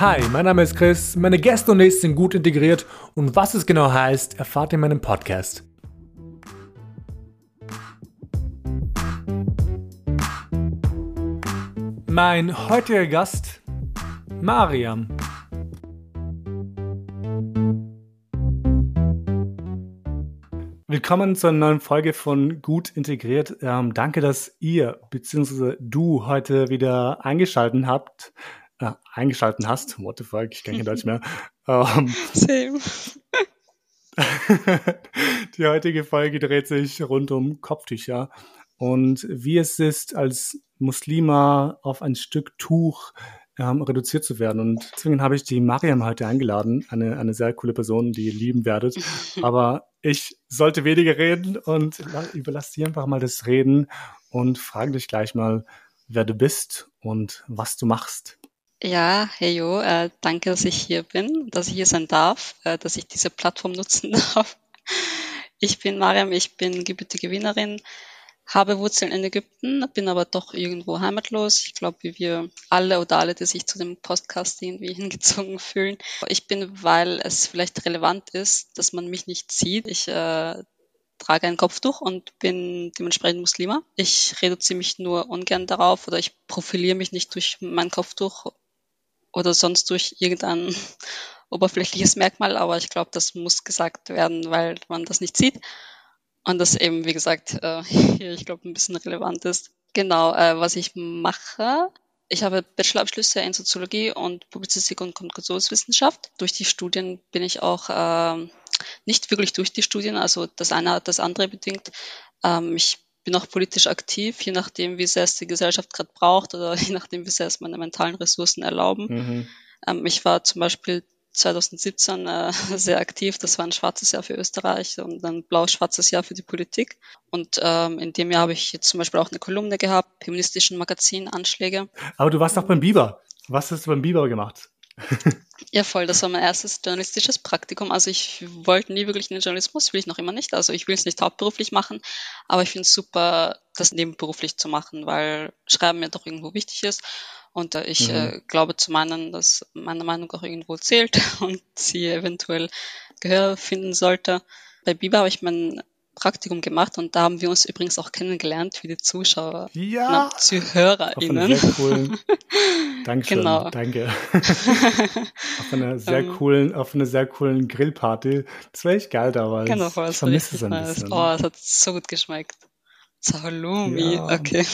Hi, mein Name ist Chris, meine Gäste und ich sind gut integriert und was es genau heißt, erfahrt ihr in meinem Podcast. Mein heutiger Gast, Mariam. Willkommen zur neuen Folge von Gut Integriert. Ähm, danke, dass ihr bzw. du heute wieder eingeschaltet habt. Äh, eingeschalten hast. What the fuck, ich kann kein Deutsch mehr. Ähm, Same. die heutige Folge dreht sich rund um Kopftücher und wie es ist, als Muslima auf ein Stück Tuch ähm, reduziert zu werden. Und deswegen habe ich die Mariam heute eingeladen, eine, eine sehr coole Person, die ihr lieben werdet. Aber ich sollte weniger reden und überlasse dir einfach mal das Reden und frage dich gleich mal, wer du bist und was du machst. Ja, hey Jo, äh, danke, dass ich hier bin, dass ich hier sein darf, äh, dass ich diese Plattform nutzen darf. Ich bin Mariam, ich bin gebürtige Wienerin, habe Wurzeln in Ägypten, bin aber doch irgendwo heimatlos. Ich glaube, wie wir alle oder alle, die sich zu dem Podcast irgendwie hingezogen fühlen. Ich bin, weil es vielleicht relevant ist, dass man mich nicht sieht. Ich äh, trage ein Kopftuch und bin dementsprechend Muslima. Ich reduziere mich nur ungern darauf oder ich profiliere mich nicht durch mein Kopftuch oder sonst durch irgendein oberflächliches Merkmal, aber ich glaube, das muss gesagt werden, weil man das nicht sieht. Und das eben, wie gesagt, äh, hier, ich glaube, ein bisschen relevant ist. Genau, äh, was ich mache. Ich habe Bachelorabschlüsse in Soziologie und Publizistik und Kommunikationswissenschaft. Durch die Studien bin ich auch äh, nicht wirklich durch die Studien, also das eine hat das andere bedingt. Ähm, ich bin auch politisch aktiv, je nachdem, wie sehr es die Gesellschaft gerade braucht oder je nachdem, wie sehr es meine mentalen Ressourcen erlauben. Mhm. Ähm, ich war zum Beispiel 2017 äh, sehr aktiv. Das war ein schwarzes Jahr für Österreich und ein blau-schwarzes Jahr für die Politik. Und ähm, in dem Jahr habe ich jetzt zum Beispiel auch eine Kolumne gehabt, feministischen Magazin Anschläge. Aber du warst auch beim Biber. Was hast du beim Biber gemacht? Ja, voll. Das war mein erstes journalistisches Praktikum. Also ich wollte nie wirklich in den Journalismus, will ich noch immer nicht. Also ich will es nicht hauptberuflich machen, aber ich finde es super, das nebenberuflich zu machen, weil Schreiben mir doch irgendwo wichtig ist. Und äh, ich mhm. äh, glaube zu meinen, dass meine Meinung auch irgendwo zählt und sie eventuell Gehör finden sollte. Bei Biber habe ich mein Praktikum gemacht und da haben wir uns übrigens auch kennengelernt für die Zuschauer ja. und ZuhörerInnen. Auf coolen, Dankeschön, genau. danke. auf einer sehr ähm. coolen, auf einer sehr coolen Grillparty. Das wäre echt geil da, weil genau, ich vermisse es ein nice. bisschen. Oh, es hat so gut geschmeckt. Salumi, ja. okay.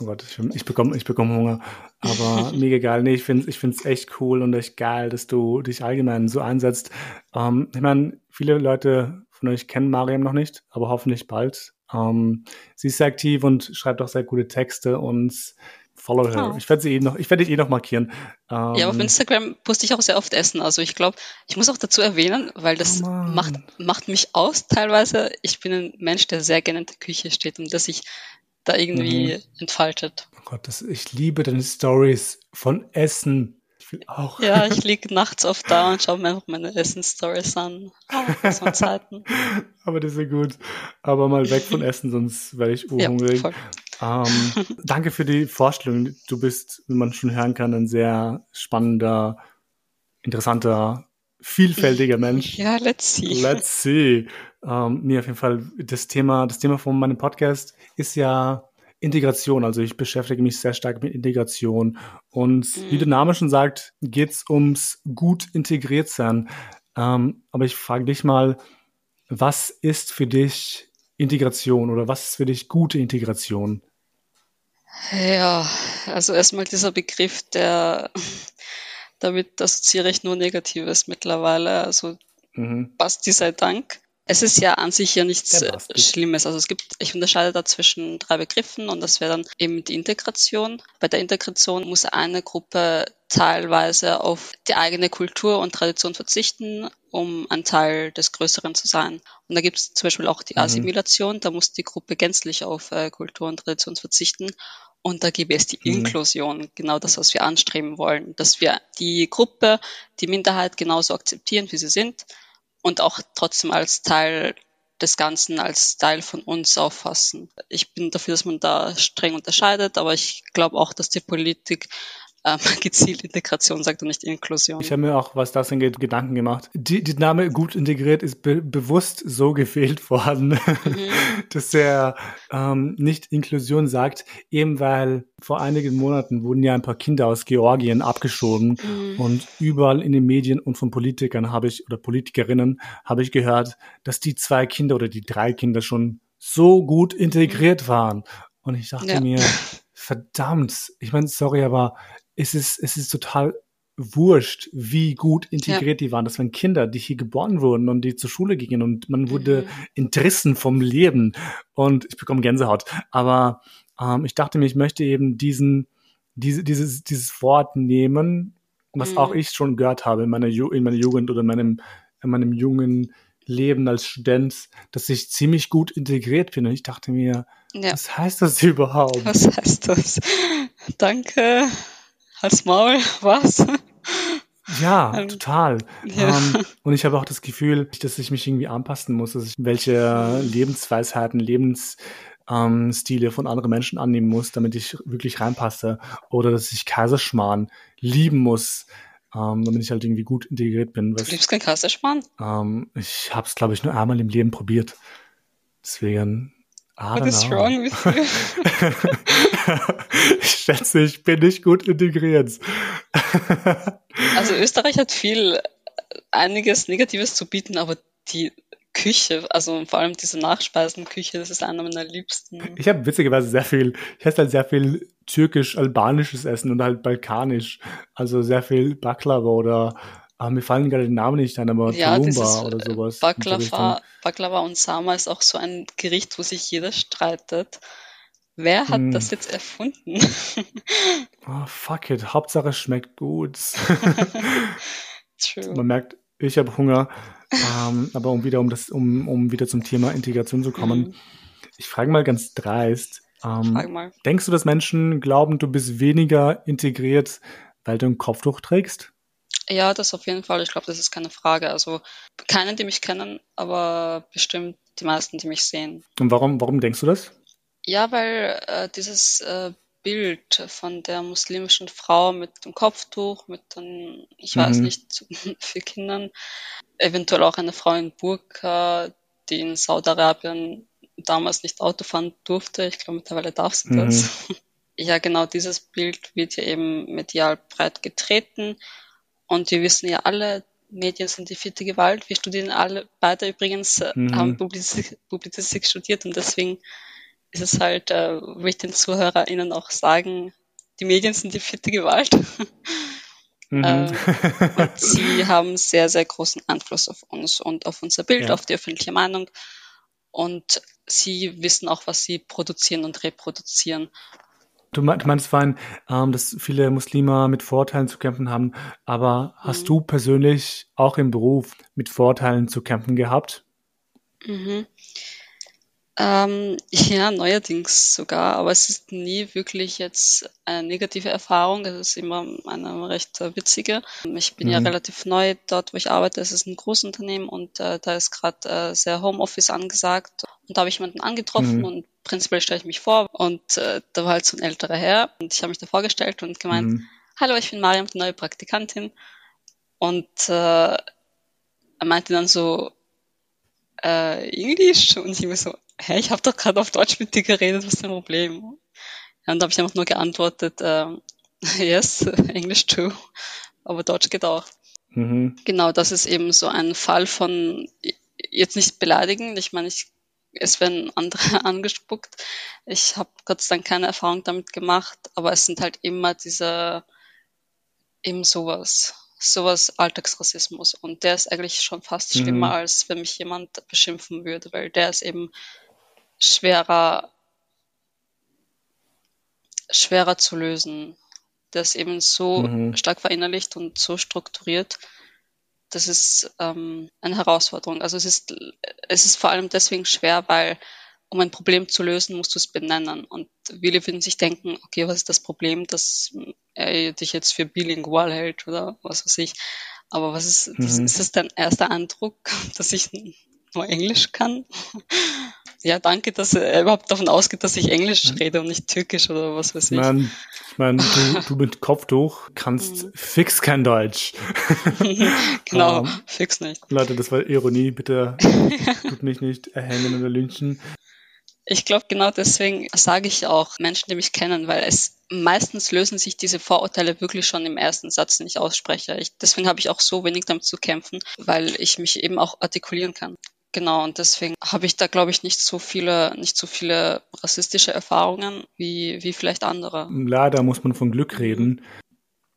Oh Gott, ich, ich bekomme ich bekomm Hunger. Aber mega geil. Nee, ich finde es ich find's echt cool und echt geil, dass du dich allgemein so einsetzt. Ähm, ich meine, viele Leute von euch kennen Mariam noch nicht, aber hoffentlich bald. Ähm, sie ist sehr aktiv und schreibt auch sehr gute Texte und follow her. Oh. Ich werde sie eh noch, ich werde dich eh noch markieren. Ähm, ja, auf Instagram poste ich auch sehr oft Essen. Also ich glaube, ich muss auch dazu erwähnen, weil das oh macht, macht mich aus teilweise. Ich bin ein Mensch, der sehr gerne in der Küche steht und dass ich da irgendwie mhm. entfaltet. Oh Gott, das, ich liebe deine Stories von Essen. Will auch. Ja, ich liege nachts oft da und schaue mir einfach meine Essen-Stories an. So Zeiten. Aber das ist ja gut. Aber mal weg von Essen, sonst werde ich urhungrig. Ja, ähm, danke für die Vorstellung. Du bist, wie man schon hören kann, ein sehr spannender, interessanter vielfältiger Mensch. Ja, let's see. Let's see. Ähm, nee, auf jeden Fall, das Thema, das Thema von meinem Podcast ist ja Integration. Also ich beschäftige mich sehr stark mit Integration. Und mhm. wie der Name schon sagt, geht's ums gut integriert sein. Ähm, aber ich frage dich mal, was ist für dich Integration oder was ist für dich gute Integration? Ja, also erstmal dieser Begriff, der damit assoziiere ich nur Negatives mittlerweile. Also mhm. Basti sei Dank. Es ist ja an sich ja nichts äh, Schlimmes. Also es gibt, ich unterscheide da zwischen drei Begriffen und das wäre dann eben die Integration. Bei der Integration muss eine Gruppe teilweise auf die eigene Kultur und Tradition verzichten, um ein Teil des Größeren zu sein. Und da gibt es zum Beispiel auch die mhm. Assimilation, da muss die Gruppe gänzlich auf äh, Kultur und Tradition verzichten. Und da gäbe es die mhm. Inklusion, genau das, was wir anstreben wollen, dass wir die Gruppe, die Minderheit genauso akzeptieren, wie sie sind und auch trotzdem als Teil des Ganzen, als Teil von uns auffassen. Ich bin dafür, dass man da streng unterscheidet, aber ich glaube auch, dass die Politik ähm, gezielt Integration sagt und nicht Inklusion. Ich habe mir auch, was das angeht, Gedanken gemacht. Die, die Name gut integriert ist be bewusst so gewählt worden, mhm. dass er ähm, nicht Inklusion sagt, eben weil vor einigen Monaten wurden ja ein paar Kinder aus Georgien abgeschoben mhm. und überall in den Medien und von Politikern habe ich oder Politikerinnen habe ich gehört, dass die zwei Kinder oder die drei Kinder schon so gut integriert mhm. waren. Und ich dachte ja. mir, verdammt, ich meine, sorry, aber es ist, es ist total wurscht, wie gut integriert ja. die waren. Das waren Kinder, die hier geboren wurden und die zur Schule gingen und man wurde mhm. entrissen vom Leben. Und ich bekomme Gänsehaut. Aber ähm, ich dachte mir, ich möchte eben diesen, diese, dieses, dieses Wort nehmen, was mhm. auch ich schon gehört habe in meiner, Ju in meiner Jugend oder in meinem, in meinem jungen Leben als Student, dass ich ziemlich gut integriert bin. Und ich dachte mir, ja. was heißt das überhaupt? Was heißt das? Danke. Als Maul, was? Ja, ähm, total. Ja. Um, ähm, und ich habe auch das Gefühl, dass ich mich irgendwie anpassen muss, dass ich welche Lebensweisheiten, Lebensstile ähm, von anderen Menschen annehmen muss, damit ich wirklich reinpasse. Oder dass ich Kaiserschmarrn lieben muss, ähm, damit ich halt irgendwie gut integriert bin. Du liebst kein Kaiserschmarrn? Ähm, ich habe es, glaube ich, nur einmal im Leben probiert. Deswegen What is know. wrong with you? ich schätze, ich bin nicht gut integriert. also Österreich hat viel, einiges Negatives zu bieten, aber die Küche, also vor allem diese Nachspeisenküche, das ist einer meiner liebsten. Ich habe witzigerweise sehr viel, ich esse halt sehr viel türkisch-albanisches Essen und halt balkanisch. Also sehr viel Baklava oder aber mir fallen gerade die Namen nicht ein, aber ja, Tulumba oder sowas. Baklava, Baklava und Sama ist auch so ein Gericht, wo sich jeder streitet. Wer hat hm. das jetzt erfunden? oh, fuck it. Hauptsache es schmeckt gut. True. Man merkt, ich habe Hunger. ähm, aber um wieder, um, das, um, um wieder zum Thema Integration zu kommen, mhm. ich frage mal ganz dreist. Ähm, frag mal. Denkst du, dass Menschen glauben, du bist weniger integriert, weil du ein Kopftuch trägst? Ja, das auf jeden Fall. Ich glaube, das ist keine Frage. Also keinen, die mich kennen, aber bestimmt die meisten, die mich sehen. Und warum, warum denkst du das? Ja, weil äh, dieses äh, Bild von der muslimischen Frau mit dem Kopftuch, mit den, ich mhm. weiß nicht, für Kindern, eventuell auch eine Frau in Burka, die in Saudi-Arabien damals nicht Auto fahren durfte. Ich glaube, mittlerweile darf sie mhm. das. Ja, genau dieses Bild wird ja eben medial breit getreten und wir wissen ja alle, Medien sind die vierte Gewalt. Wir studieren alle beide übrigens, äh, mhm. haben Publizistik, Publizistik, studiert und deswegen ist es halt, äh, will ich den ZuhörerInnen auch sagen, die Medien sind die vierte Gewalt. Mhm. äh, und sie haben sehr, sehr großen Einfluss auf uns und auf unser Bild, ja. auf die öffentliche Meinung. Und sie wissen auch, was sie produzieren und reproduzieren. Du, meinst vorhin, ähm, dass viele Muslime mit Vorteilen zu kämpfen haben, aber hast mhm. du persönlich auch im Beruf mit Vorteilen zu kämpfen gehabt? Mhm. Ähm, ja, neuerdings sogar, aber es ist nie wirklich jetzt eine negative Erfahrung. Es ist immer eine recht witzige. Ich bin mhm. ja relativ neu dort, wo ich arbeite. Es ist ein Großunternehmen und äh, da ist gerade äh, sehr Homeoffice angesagt. Und da habe ich jemanden angetroffen mhm. und prinzipiell stelle ich mich vor und äh, da war halt so ein älterer Herr und ich habe mich da vorgestellt und gemeint, mhm. hallo, ich bin Mariam, die neue Praktikantin. Und äh, er meinte dann so, äh, Englisch? Und ich war so, hä, ich habe doch gerade auf Deutsch mit dir geredet, was ist dein Problem? Und da habe ich einfach nur geantwortet, äh, yes, English too, aber Deutsch geht auch. Mhm. Genau, das ist eben so ein Fall von, jetzt nicht beleidigend, ich meine, ich, es werden andere angespuckt. Ich habe Gott sei Dank keine Erfahrung damit gemacht, aber es sind halt immer diese, eben sowas sowas Alltagsrassismus. Und der ist eigentlich schon fast schlimmer, mhm. als wenn mich jemand beschimpfen würde, weil der ist eben schwerer, schwerer zu lösen. Der ist eben so mhm. stark verinnerlicht und so strukturiert. Das ist ähm, eine Herausforderung. Also es ist, es ist vor allem deswegen schwer, weil um ein Problem zu lösen, musst du es benennen. Und viele würden sich denken, okay, was ist das Problem, dass er dich jetzt für bilingual hält oder was weiß ich. Aber was ist, mhm. ist das dein erster Eindruck, dass ich nur Englisch kann? Ja, danke, dass er überhaupt davon ausgeht, dass ich Englisch rede und nicht Türkisch oder was weiß ich. Nein, ich meine, du, du mit Kopftuch kannst mhm. fix kein Deutsch. genau, um, ähm, fix nicht. Leute, das war Ironie, bitte tut mich nicht erhängen oder lynchen. Ich glaube, genau deswegen sage ich auch Menschen, die mich kennen, weil es meistens lösen sich diese Vorurteile wirklich schon im ersten Satz, den ich ausspreche. Ich, deswegen habe ich auch so wenig damit zu kämpfen, weil ich mich eben auch artikulieren kann. Genau, und deswegen habe ich da, glaube ich, nicht so viele, nicht so viele rassistische Erfahrungen wie, wie vielleicht andere. Leider muss man von Glück reden.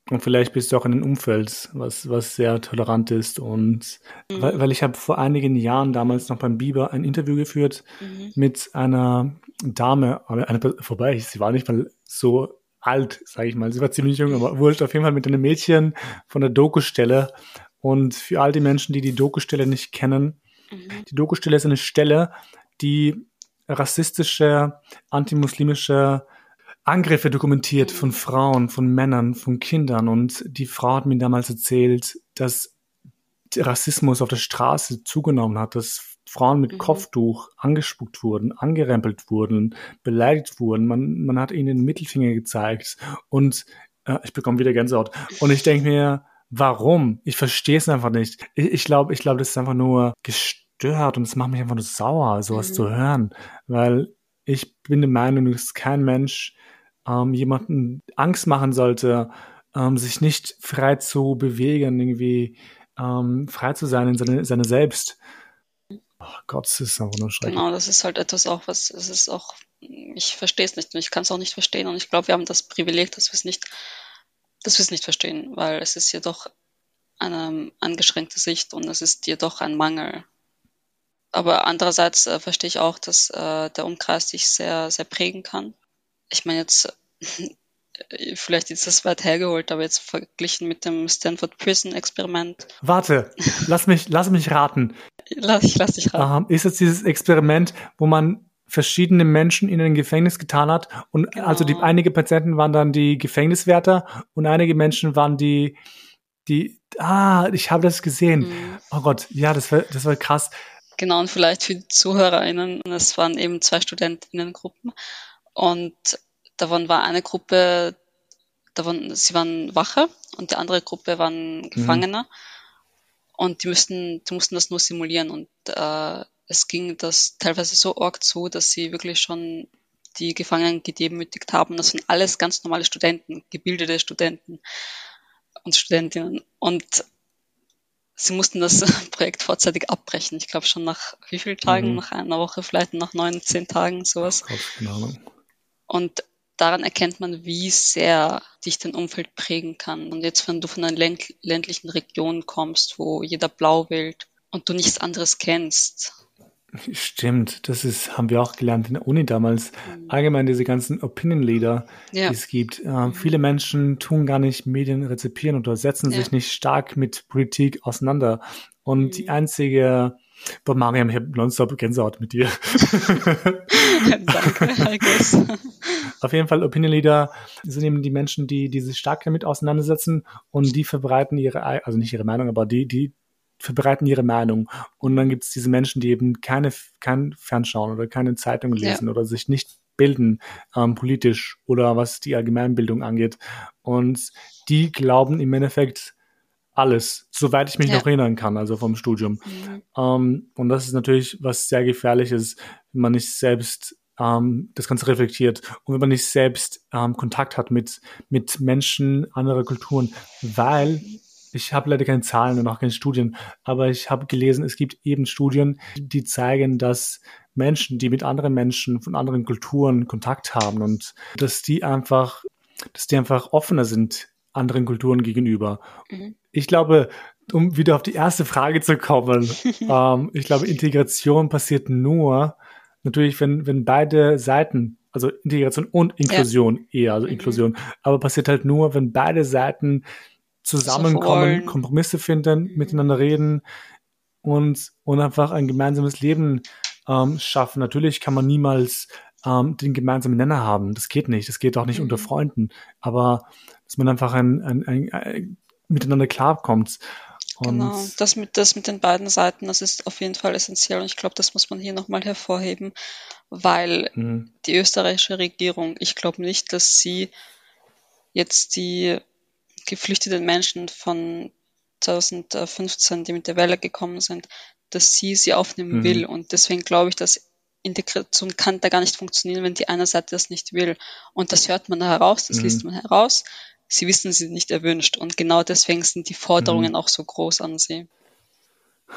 Und vielleicht bist du auch in einem Umfeld, was, was sehr tolerant ist. Und mhm. weil, weil ich habe vor einigen Jahren damals noch beim Biber ein Interview geführt mhm. mit einer Dame, eine, vorbei, sie war nicht mal so alt, sage ich mal. Sie war ziemlich jung, aber wurscht auf jeden Fall mit einem Mädchen von der Doku-Stelle. Und für all die Menschen, die die Doku-Stelle nicht kennen, mhm. die Doku-Stelle ist eine Stelle, die rassistische, antimuslimische Angriffe dokumentiert von Frauen, von Männern, von Kindern. Und die Frau hat mir damals erzählt, dass Rassismus auf der Straße zugenommen hat, dass Frauen mit mhm. Kopftuch angespuckt wurden, angerempelt wurden, beleidigt wurden. Man, man hat ihnen den Mittelfinger gezeigt. Und äh, ich bekomme wieder Gänsehaut. Und ich denke mir, warum? Ich verstehe es einfach nicht. Ich, ich glaube, ich glaube, das ist einfach nur gestört und es macht mich einfach nur sauer, sowas mhm. zu hören. Weil ich bin der Meinung, dass kein Mensch ähm, jemanden Angst machen sollte, ähm, sich nicht frei zu bewegen, irgendwie ähm, frei zu sein in seine, seine Selbst. Oh Gott, das ist einfach nur schrecklich. Genau, das ist halt etwas auch, was, es ist auch, ich verstehe es nicht und ich kann es auch nicht verstehen und ich glaube, wir haben das Privileg, dass wir es nicht, dass wir es nicht verstehen, weil es ist jedoch eine angeschränkte Sicht und es ist jedoch ein Mangel. Aber andererseits äh, verstehe ich auch, dass äh, der Umkreis sich sehr, sehr prägen kann ich meine jetzt, vielleicht ist das weit hergeholt, aber jetzt verglichen mit dem Stanford Prison Experiment. Warte, lass mich, lass mich raten. Lass, ich lass dich raten. ist es dieses Experiment, wo man verschiedene Menschen in ein Gefängnis getan hat und genau. also die einige Patienten waren dann die Gefängniswärter und einige Menschen waren die die ah ich habe das gesehen mhm. oh Gott ja das war das war krass genau und vielleicht für die ZuhörerInnen es waren eben zwei Studentinnengruppen und davon war eine Gruppe, davon, sie waren Wache und die andere Gruppe waren. Gefangene. Mhm. Und die mussten, die mussten das nur simulieren. Und äh, es ging das teilweise so arg zu, dass sie wirklich schon die Gefangenen gedemütigt haben. Das sind alles ganz normale Studenten, gebildete Studenten und Studentinnen. Und sie mussten das Projekt vorzeitig abbrechen. Ich glaube schon nach wie vielen Tagen? Mhm. Nach einer Woche, vielleicht nach neun, zehn Tagen, sowas. Keine Ahnung. Und daran erkennt man, wie sehr dich dein Umfeld prägen kann. Und jetzt, wenn du von einer ländlichen Region kommst, wo jeder blau wählt und du nichts anderes kennst. Stimmt, das ist, haben wir auch gelernt in der Uni damals. Mhm. Allgemein diese ganzen Opinion Leader, ja. die es gibt. Äh, mhm. Viele Menschen tun gar nicht Medien rezipieren oder setzen ja. sich nicht stark mit Politik auseinander. Und mhm. die einzige Boah, Mariam, ich habe nonstop Gänsehaut mit dir. Danke, Heikes. Auf jeden Fall Opinion Leader sind eben die Menschen, die, die sich stark damit auseinandersetzen und die verbreiten ihre, also nicht ihre Meinung, aber die, die verbreiten ihre Meinung. Und dann gibt es diese Menschen, die eben keine, kein Fernschauen oder keine Zeitung lesen ja. oder sich nicht bilden, ähm, politisch oder was die Allgemeinbildung angeht. Und die glauben im Endeffekt, alles, soweit ich mich ja. noch erinnern kann, also vom Studium. Mhm. Ähm, und das ist natürlich was sehr gefährliches, wenn man nicht selbst ähm, das Ganze reflektiert und wenn man nicht selbst ähm, Kontakt hat mit, mit Menschen anderer Kulturen, weil ich habe leider keine Zahlen und auch keine Studien, aber ich habe gelesen, es gibt eben Studien, die zeigen, dass Menschen, die mit anderen Menschen von anderen Kulturen Kontakt haben und dass die einfach, dass die einfach offener sind anderen Kulturen gegenüber. Mhm. Ich glaube, um wieder auf die erste Frage zu kommen, ähm, ich glaube, Integration passiert nur, natürlich, wenn, wenn beide Seiten, also Integration und Inklusion ja. eher, also mhm. Inklusion, aber passiert halt nur, wenn beide Seiten zusammenkommen, Kompromisse finden, miteinander reden und, und einfach ein gemeinsames Leben ähm, schaffen. Natürlich kann man niemals ähm, den gemeinsamen Nenner haben. Das geht nicht. Das geht auch nicht mhm. unter Freunden. Aber dass man einfach ein, ein, ein, ein miteinander klarkommt. genau, das mit, das mit den beiden Seiten, das ist auf jeden Fall essentiell und ich glaube, das muss man hier nochmal hervorheben, weil mhm. die österreichische Regierung, ich glaube nicht, dass sie jetzt die geflüchteten Menschen von 2015, die mit der Welle gekommen sind, dass sie sie aufnehmen mhm. will. Und deswegen glaube ich, dass Integration kann da gar nicht funktionieren, wenn die eine Seite das nicht will. Und das hört man da heraus, das mhm. liest man heraus. Sie wissen, sie sind nicht erwünscht. Und genau deswegen sind die Forderungen mhm. auch so groß an sie.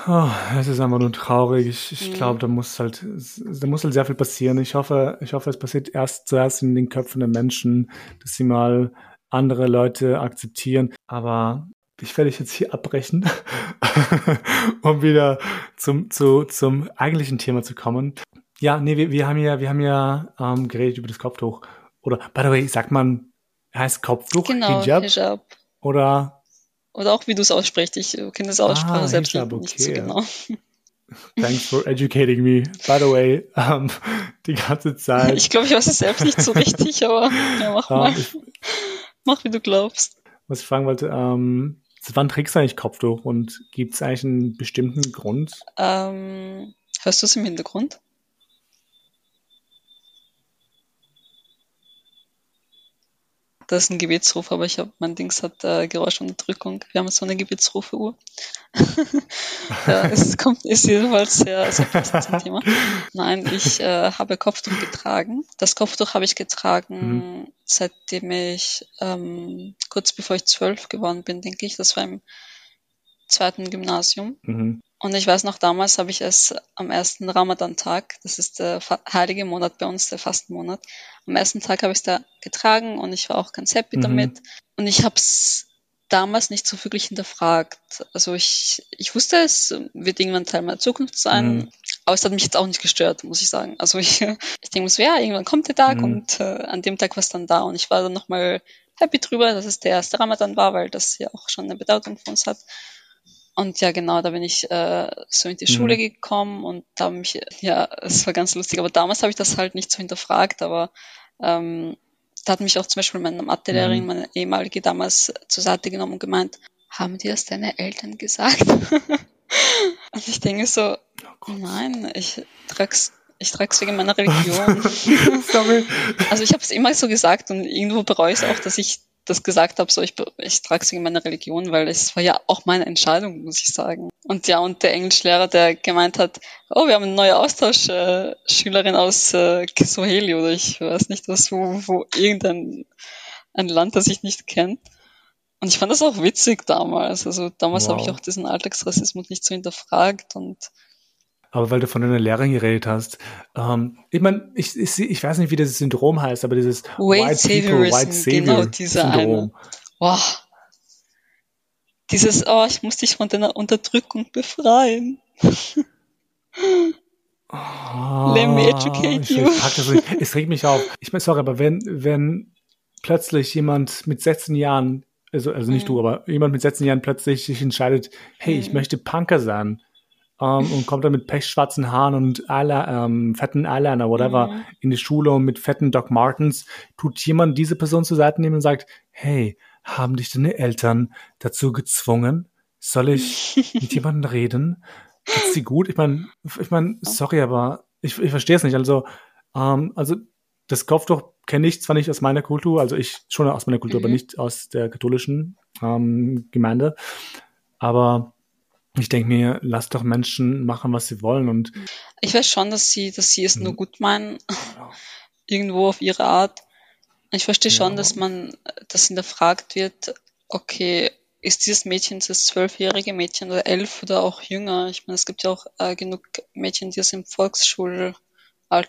Oh, es ist einfach nur traurig. Ich, ich mhm. glaube, da muss halt, da muss halt sehr viel passieren. Ich hoffe, ich hoffe, es passiert erst zuerst in den Köpfen der Menschen, dass sie mal andere Leute akzeptieren. Aber ich werde jetzt hier abbrechen, um wieder zum, zu, zum eigentlichen Thema zu kommen. Ja, nee, wir, wir haben ja, wir haben ja ähm, geredet über das Kopftuch. Oder, by the way, sagt man, heißt Kopftuch genau, Hijab? Hijab. Oder? Oder auch wie du es aussprichst. Ich kenne das Aussprache ah, selbst Hijab, nicht okay. so genau. Thanks for educating me. By the way, um, die ganze Zeit. Ich glaube, ich weiß es selbst nicht so richtig, aber ja, mach um, mal. Ich, mach, wie du glaubst. Was ich fragen wollte, ähm, wann trägst du eigentlich Kopftuch und gibt es eigentlich einen bestimmten Grund? Ähm, hörst du es im Hintergrund? Das ist ein Gebetsruf, aber ich habe mein Dings hat äh, Geräuschunterdrückung. Wir haben so eine Gebetsrufe-Uhr. ja, es kommt, ist jedenfalls sehr, sehr passend zum Thema. Nein, ich äh, habe Kopftuch getragen. Das Kopftuch habe ich getragen, mhm. seitdem ich ähm, kurz bevor ich zwölf geworden bin, denke ich. Das war im zweiten Gymnasium. Mhm. Und ich weiß noch, damals habe ich es am ersten Ramadan-Tag, das ist der heilige Monat bei uns, der Fastenmonat, am ersten Tag habe ich es da getragen und ich war auch ganz happy mhm. damit. Und ich habe es damals nicht so wirklich hinterfragt. Also ich, ich wusste, es wird irgendwann Teil meiner Zukunft sein, mhm. aber es hat mich jetzt auch nicht gestört, muss ich sagen. Also ich, ich denke mir so, ja, irgendwann kommt der Tag mhm. und äh, an dem Tag war es dann da und ich war dann nochmal happy drüber, dass es der erste Ramadan war, weil das ja auch schon eine Bedeutung für uns hat. Und ja, genau, da bin ich äh, so in die mhm. Schule gekommen und da habe mich, ja, es war ganz lustig, aber damals habe ich das halt nicht so hinterfragt, aber ähm, da hat mich auch zum Beispiel meine Mathelehrerin, mhm. meine ehemalige damals zur Seite genommen und gemeint, haben dir das deine Eltern gesagt? und ich denke so, oh nein, ich trag's ich trage es wegen meiner Religion. Also ich habe es immer so gesagt und irgendwo bereue ich es auch, dass ich das gesagt habe, so ich, ich trage es in meiner Religion, weil es war ja auch meine Entscheidung, muss ich sagen. Und ja, und der Englischlehrer, der gemeint hat, oh, wir haben eine neue Austauschschülerin aus äh, Kiswahili oder ich weiß nicht was, wo, wo irgendein ein Land, das ich nicht kenne. Und ich fand das auch witzig damals. Also damals wow. habe ich auch diesen Alltagsrassismus nicht so hinterfragt und aber weil du von einer Lehrerin geredet hast, ähm, ich meine, ich, ich, ich weiß nicht, wie das Syndrom heißt, aber dieses White, White People, White Savior genau dieser Syndrom. Eine. Wow. Dieses, oh, ich muss dich von deiner Unterdrückung befreien. Oh, Let me educate you. Ich, es regt mich auf. Ich meine, sorry, aber wenn, wenn plötzlich jemand mit 16 Jahren, also, also nicht mhm. du, aber jemand mit 16 Jahren plötzlich sich entscheidet, hey, mhm. ich möchte Punker sein, ähm, und kommt dann mit pechschwarzen Haaren und Eyeliner, ähm, fetten Eyeliner, whatever, mhm. in die Schule und mit fetten Doc Martens, tut jemand diese Person zur Seite nehmen und sagt, hey, haben dich deine Eltern dazu gezwungen? Soll ich mit jemandem reden? Geht's dir gut? Ich meine, ich meine, sorry, aber ich, ich verstehe es nicht. Also, ähm, also das Kopftuch kenne ich zwar nicht aus meiner Kultur, also ich schon aus meiner Kultur, mhm. aber nicht aus der katholischen ähm, Gemeinde. Aber ich denke mir, lass doch Menschen machen, was sie wollen und ich weiß schon, dass sie, dass sie es nur mhm. gut meinen, irgendwo auf ihre Art. Ich verstehe ja. schon, dass man, dass hinterfragt wird, okay, ist dieses Mädchen das zwölfjährige Mädchen oder elf oder auch jünger? Ich meine, es gibt ja auch äh, genug Mädchen, die es im Volksschulalter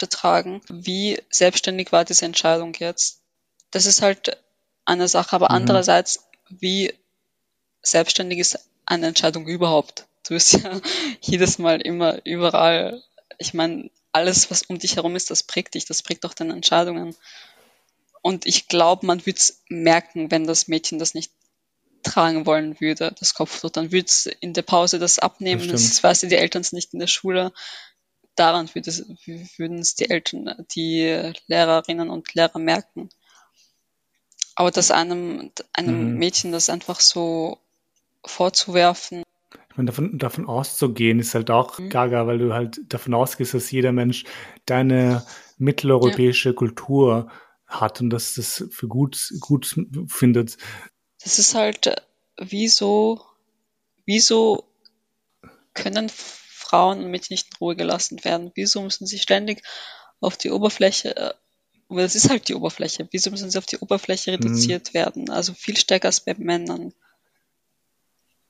tragen. Wie selbstständig war diese Entscheidung jetzt? Das ist halt eine Sache, aber mhm. andererseits, wie selbstständig ist eine Entscheidung überhaupt. Du bist ja jedes Mal immer überall. Ich meine, alles, was um dich herum ist, das prägt dich, das prägt auch deine Entscheidungen. Und ich glaube, man würde es merken, wenn das Mädchen das nicht tragen wollen würde, das Kopftuch. Dann würde es in der Pause das abnehmen. Das, das weiß die Eltern es nicht in der Schule. Daran würden es die Eltern, die Lehrerinnen und Lehrer merken. Aber dass einem, einem mhm. Mädchen das einfach so vorzuwerfen. Und davon, davon auszugehen, ist halt auch mhm. gaga, weil du halt davon ausgehst, dass jeder Mensch deine mitteleuropäische ja. Kultur hat und dass das für gut, gut findet. Das ist halt, äh, wieso, wieso können Frauen und Mädchen nicht in Ruhe gelassen werden? Wieso müssen sie ständig auf die Oberfläche, äh, weil es ist halt die Oberfläche, wieso müssen sie auf die Oberfläche mhm. reduziert mhm. werden? Also viel stärker als bei Männern.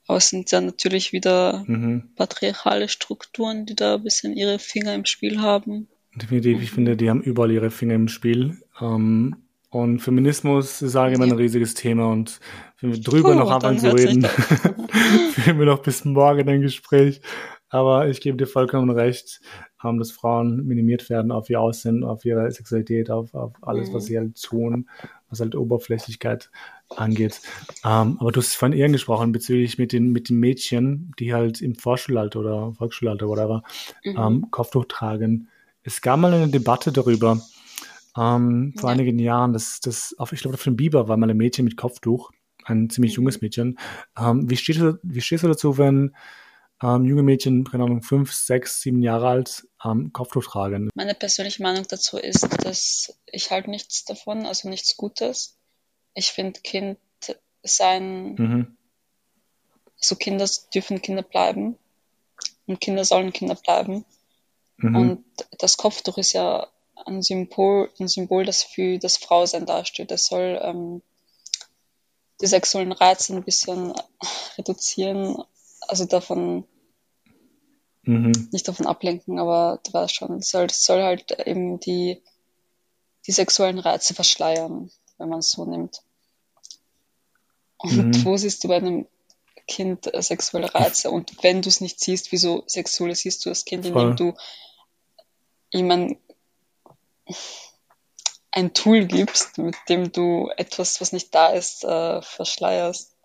Aber es sind dann natürlich wieder mhm. patriarchale Strukturen, die da ein bisschen ihre Finger im Spiel haben. Definitiv, ich finde, die haben überall ihre Finger im Spiel. Ähm, und Feminismus ist allgemein ja. ein riesiges Thema und wenn wir drüber Puh, noch anfangen zu reden, führen wir noch bis morgen ein Gespräch. Aber ich gebe dir vollkommen recht, ähm, dass Frauen minimiert werden auf ihr Aussehen, auf ihre Sexualität, auf, auf alles, mhm. was sie halt tun, was halt Oberflächlichkeit angeht. Ähm, aber du hast vorhin eher gesprochen bezüglich mit den, mit den Mädchen, die halt im Vorschulalter oder Volksschulalter, whatever, mhm. ähm, Kopftuch tragen. Es gab mal eine Debatte darüber, ähm, vor ja. einigen Jahren, dass das, auf, ich glaube, auf dem Biber war mal ein Mädchen mit Kopftuch, ein ziemlich mhm. junges Mädchen. Ähm, wie, stehst du, wie stehst du dazu, wenn ähm, junge Mädchen, keine Ahnung, fünf, sechs, sieben Jahre alt, ähm, Kopftuch tragen? Meine persönliche Meinung dazu ist, dass ich halt nichts davon, also nichts Gutes. Ich finde, Kind sein, mhm. also Kinder dürfen Kinder bleiben und Kinder sollen Kinder bleiben. Mhm. Und das Kopftuch ist ja ein Symbol, ein Symbol, das für das Frausein dasteht. Es soll ähm, die sexuellen Reize ein bisschen reduzieren, also davon mhm. nicht davon ablenken, aber du weißt schon, es soll, soll halt eben die, die sexuellen Reize verschleiern, wenn man es so nimmt. Und mhm. wo siehst du bei einem Kind äh, sexuelle Reize? Und wenn du es nicht siehst, wieso sexuelle siehst du das Kind, indem du ihm ein, ein Tool gibst, mit dem du etwas, was nicht da ist, äh, verschleierst.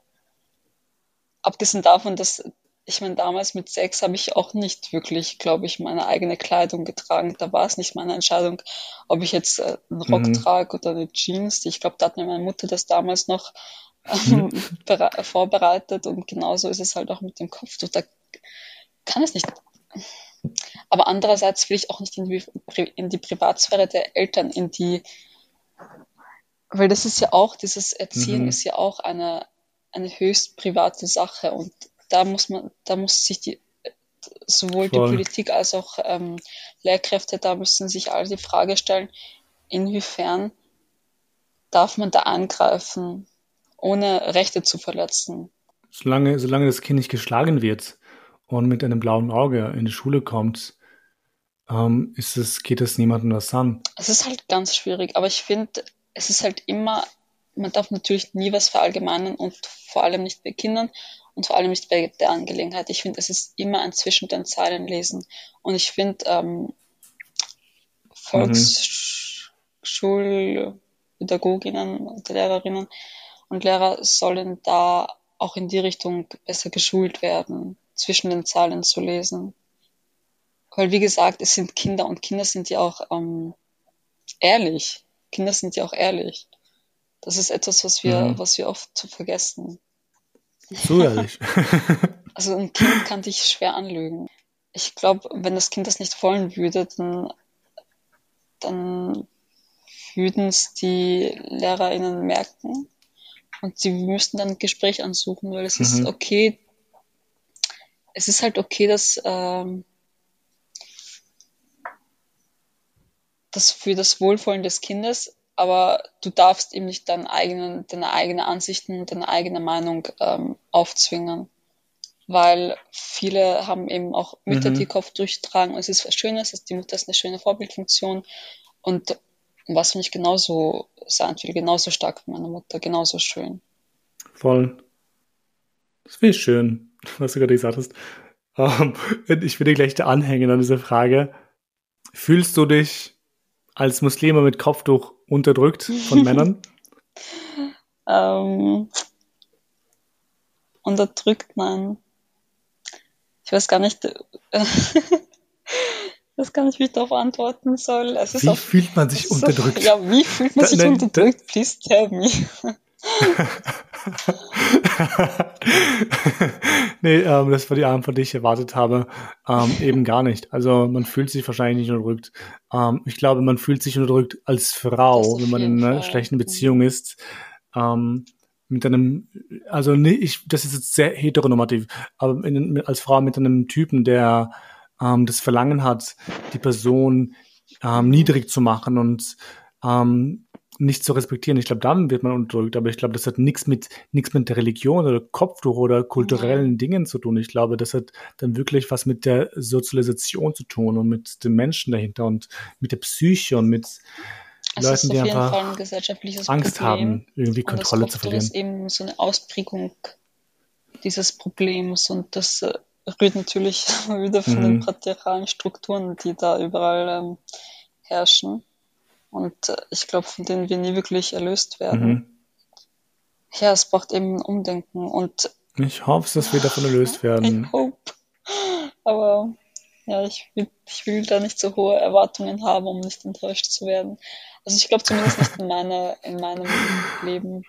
Abgesehen davon, dass ich meine, damals mit sechs habe ich auch nicht wirklich, glaube ich, meine eigene Kleidung getragen. Da war es nicht meine Entscheidung, ob ich jetzt äh, einen Rock mhm. trage oder eine Jeans. Ich glaube, da hat mir meine Mutter das damals noch ähm, vorbereitet und genauso ist es halt auch mit dem Kopf. Da kann es nicht aber andererseits will ich auch nicht in die, in die Privatsphäre der Eltern, in die, weil das ist ja auch, dieses Erziehen mhm. ist ja auch eine, eine höchst private Sache und da muss man, da muss sich die, sowohl Voll. die Politik als auch ähm, Lehrkräfte, da müssen sich alle die Frage stellen, inwiefern darf man da angreifen, ohne Rechte zu verletzen. Solange, solange das Kind nicht geschlagen wird, und mit einem blauen Auge in die Schule kommt, ähm, ist es, geht es niemandem was an. Es ist halt ganz schwierig, aber ich finde, es ist halt immer, man darf natürlich nie was verallgemeinern und vor allem nicht bei Kindern und vor allem nicht bei der Angelegenheit. Ich finde, es ist immer ein zwischen den Zeilen lesen. Und ich finde, ähm, Volksschulpädagoginnen und Lehrerinnen und Lehrer sollen da auch in die Richtung besser geschult werden zwischen den Zahlen zu lesen. Weil, wie gesagt, es sind Kinder und Kinder sind ja auch ähm, ehrlich. Kinder sind ja auch ehrlich. Das ist etwas, was wir, mhm. was wir oft vergessen. So ehrlich. also ein Kind kann dich schwer anlügen. Ich glaube, wenn das Kind das nicht wollen würde, dann, dann würden es die LehrerInnen merken und sie müssten dann ein Gespräch ansuchen, weil es mhm. ist okay, es ist halt okay, dass ähm, das für das Wohlwollen des Kindes, aber du darfst ihm nicht deine eigenen, deine eigene Ansichten und deine eigene Meinung ähm, aufzwingen. Weil viele haben eben auch Mütter, mhm. die Kopf durchtragen. Und es ist was Schönes, dass die Mutter ist eine schöne Vorbildfunktion. Und was finde ich genauso sein will, genauso stark wie meine Mutter, genauso schön. Voll. Das finde ich schön was du gerade gesagt hast. Um, ähm, ich würde gleich da anhängen an dieser Frage. Fühlst du dich als Muslime mit Kopftuch unterdrückt von Männern? ähm, unterdrückt, nein. Ich weiß gar nicht, äh, ich weiß gar nicht, wie ich darauf antworten soll. wie auch, fühlt man sich unterdrückt? So, ja, wie fühlt man sich da, unterdrückt? Da, Please tell me. nee, ähm, das war die Antwort, die ich erwartet habe. Ähm, eben gar nicht. Also man fühlt sich wahrscheinlich nicht unterdrückt. Ähm, ich glaube, man fühlt sich unterdrückt als Frau, wenn man in einer Fall. schlechten Beziehung ist. Ähm, mit einem, also nee, ich, das ist jetzt sehr heteronormativ, aber in, als Frau mit einem Typen, der ähm, das Verlangen hat, die Person ähm, niedrig zu machen und ähm, nicht zu respektieren. Ich glaube, dann wird man unterdrückt, aber ich glaube, das hat nichts mit nichts mit der Religion oder Kopftuch oder kulturellen Dingen zu tun. Ich glaube, das hat dann wirklich was mit der Sozialisation zu tun und mit den Menschen dahinter und mit der Psyche und mit es Leuten, die einfach ein Angst Problem. haben, irgendwie Kontrolle zu verlieren. Das ist eben so eine Ausprägung dieses Problems und das äh, rührt natürlich wieder von mhm. den patriarchalen Strukturen, die da überall ähm, herrschen und äh, ich glaube, von denen wir nie wirklich erlöst werden. Mhm. Ja, es braucht eben ein Umdenken und ich hoffe, dass wir davon erlöst werden. Ich hope. Aber ja, ich will, ich will da nicht so hohe Erwartungen haben, um nicht enttäuscht zu werden. Also ich glaube zumindest nicht in, meiner, in meinem Leben.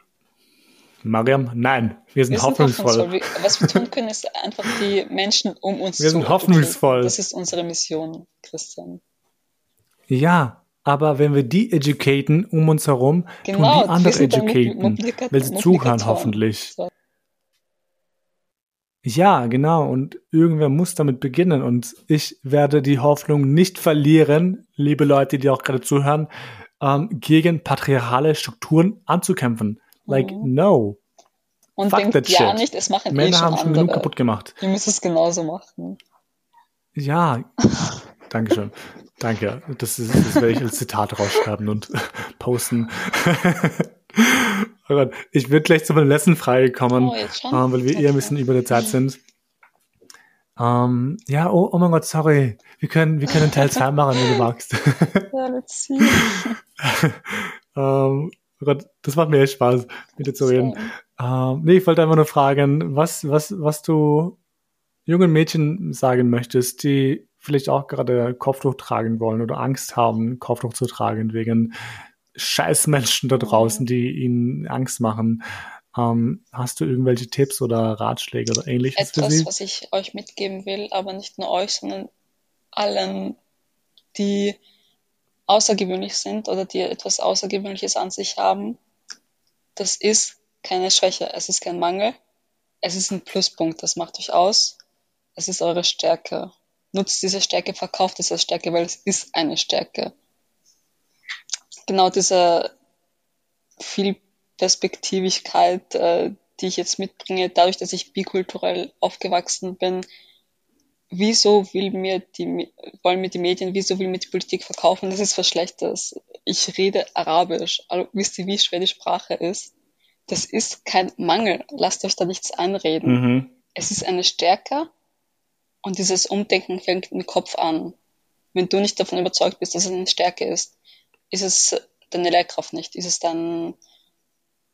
Mariam, nein, wir sind, wir hoffnungsvoll. sind hoffnungsvoll. Was wir tun können, ist einfach die Menschen um uns wir zu Wir sind hoffnungsvoll. Das ist unsere Mission, Christian. Ja, aber wenn wir die educaten um uns herum, genau, tun die andere educaten, weil sie zuhören hoffentlich. So. Ja, genau. Und irgendwer muss damit beginnen. Und ich werde die Hoffnung nicht verlieren, liebe Leute, die auch gerade zuhören, ähm, gegen patriarchale Strukturen anzukämpfen. Like, mhm. no. Und Fuck denkt ja shit. nicht, es machen Männer eh schon haben schon andere. genug kaputt gemacht. Die müssen es genauso machen. Ja, Dankeschön. Danke. Das, ist, das werde ich als Zitat rausschreiben und posten. oh Gott. Ich würde gleich zu meinem letzten Frage kommen, oh, äh, weil wir eher ein bisschen über der Zeit sind. Ähm, ja, oh, oh mein Gott, sorry. Wir können, wir können Teil 2 machen, wenn du magst. ja, let's see. ähm, oh Gott, das macht mir echt Spaß, mit dir zu reden. Ähm, nee, ich wollte einfach nur fragen, was, was, was du jungen Mädchen sagen möchtest, die vielleicht auch gerade Kopftuch tragen wollen oder Angst haben, Kopftuch zu tragen wegen Scheißmenschen da draußen, die ihnen Angst machen. Ähm, hast du irgendwelche Tipps oder Ratschläge oder ähnliches Etwas, für sie? was ich euch mitgeben will, aber nicht nur euch, sondern allen, die außergewöhnlich sind oder die etwas Außergewöhnliches an sich haben. Das ist keine Schwäche, es ist kein Mangel, es ist ein Pluspunkt, das macht euch aus, es ist eure Stärke nutzt diese Stärke, verkauft diese Stärke, weil es ist eine Stärke. Genau diese Vielperspektivigkeit, äh, die ich jetzt mitbringe, dadurch, dass ich bikulturell aufgewachsen bin, wieso will mir die, wollen mir die Medien, wieso will mir die Politik verkaufen? Das ist was Schlechtes. Ich rede Arabisch. Also, wisst ihr, wie schwer die Sprache ist? Das ist kein Mangel. Lasst euch da nichts einreden. Mhm. Es ist eine Stärke und dieses Umdenken fängt im Kopf an. Wenn du nicht davon überzeugt bist, dass es eine Stärke ist, ist es deine Lehrkraft nicht, ist es dann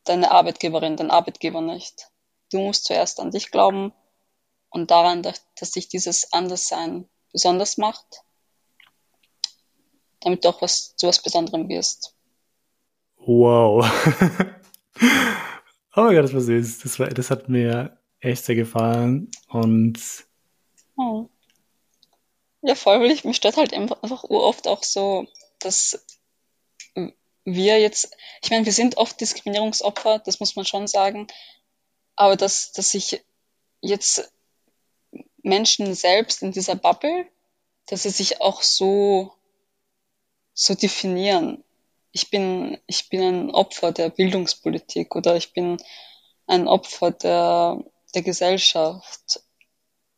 deine Arbeitgeberin, dein Arbeitgeber nicht. Du musst zuerst an dich glauben und daran, dass, dich dieses Anderssein besonders macht, damit du auch was, zu was Besonderem wirst. Wow. oh Gott, das war süß. Das, war, das hat mir echt sehr gefallen und hm. Ja, voll, weil ich, mich stört halt einfach oft auch so, dass wir jetzt, ich meine, wir sind oft Diskriminierungsopfer, das muss man schon sagen, aber dass, dass sich jetzt Menschen selbst in dieser Bubble, dass sie sich auch so, so definieren. Ich bin, ich bin ein Opfer der Bildungspolitik oder ich bin ein Opfer der, der Gesellschaft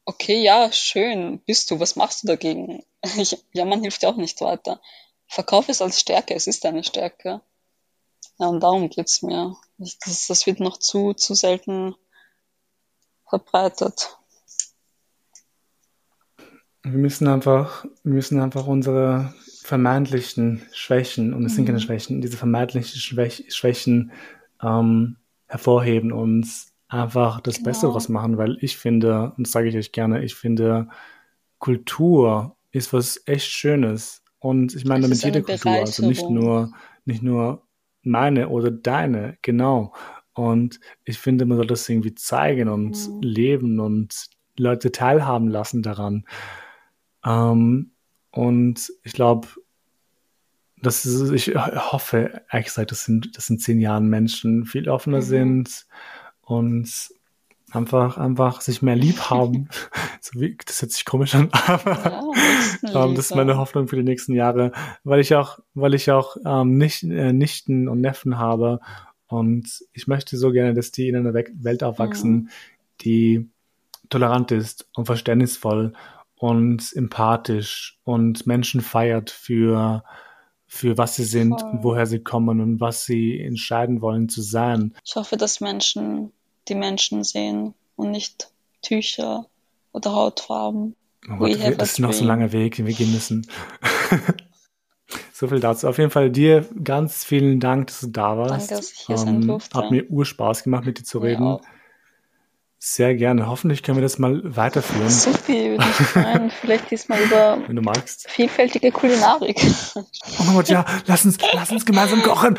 okay, ja, schön, bist du, was machst du dagegen? Ich, ja, man hilft ja auch nicht weiter. Verkauf es als Stärke, es ist eine Stärke. Ja, und darum geht's mir. Ich, das, das wird noch zu, zu selten verbreitet. Wir müssen einfach, wir müssen einfach unsere vermeintlichen Schwächen, und es sind keine mhm. Schwächen, diese vermeintlichen Schwäch Schwächen ähm, hervorheben und einfach das genau. Beste daraus machen, weil ich finde, und das sage ich euch gerne, ich finde, Kultur ist was echt Schönes. Und ich meine damit jede Kultur, also nicht nur, nicht nur meine oder deine, genau. Und ich finde, man soll das irgendwie zeigen und mhm. leben und Leute teilhaben lassen daran. Ähm, und ich glaube, das ist, ich hoffe, ehrlich gesagt, dass in, dass in zehn Jahren Menschen viel offener mhm. sind und einfach, einfach sich mehr lieb haben. so wie, das hört sich komisch an, aber ja, ähm, das ist meine Hoffnung für die nächsten Jahre, weil ich auch, weil ich auch ähm, nicht, äh, Nichten und Neffen habe und ich möchte so gerne, dass die in einer Welt aufwachsen, mhm. die tolerant ist und verständnisvoll und empathisch und Menschen feiert für für was sie sind Voll. woher sie kommen und was sie entscheiden wollen zu sein. Ich hoffe, dass Menschen die Menschen sehen und nicht Tücher oder Hautfarben. Oh Gott, das ist noch so ein langer Weg, den wir gehen müssen. so viel dazu. Auf jeden Fall dir ganz vielen Dank, dass du da warst. Danke, dass ich hier um, sein ähm, durfte. Hat mir urspaß gemacht, mit dir zu reden. Auch. Sehr gerne. Hoffentlich können wir das mal weiterführen. Super, würde ich freuen. Vielleicht diesmal über Wenn du magst. vielfältige Kulinarik. Oh mein Gott, ja, lass uns, lass uns gemeinsam kochen.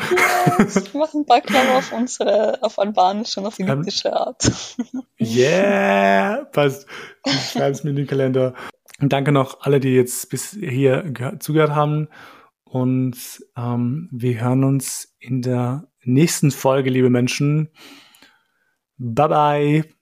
Yes, wir machen Baklava auf unsere, auf albanische und auf ägyptische Art. Yeah, passt. Ich schreibe es mir in den Kalender. Und danke noch alle, die jetzt bis hier zugehört haben. Und ähm, wir hören uns in der nächsten Folge, liebe Menschen. Bye bye.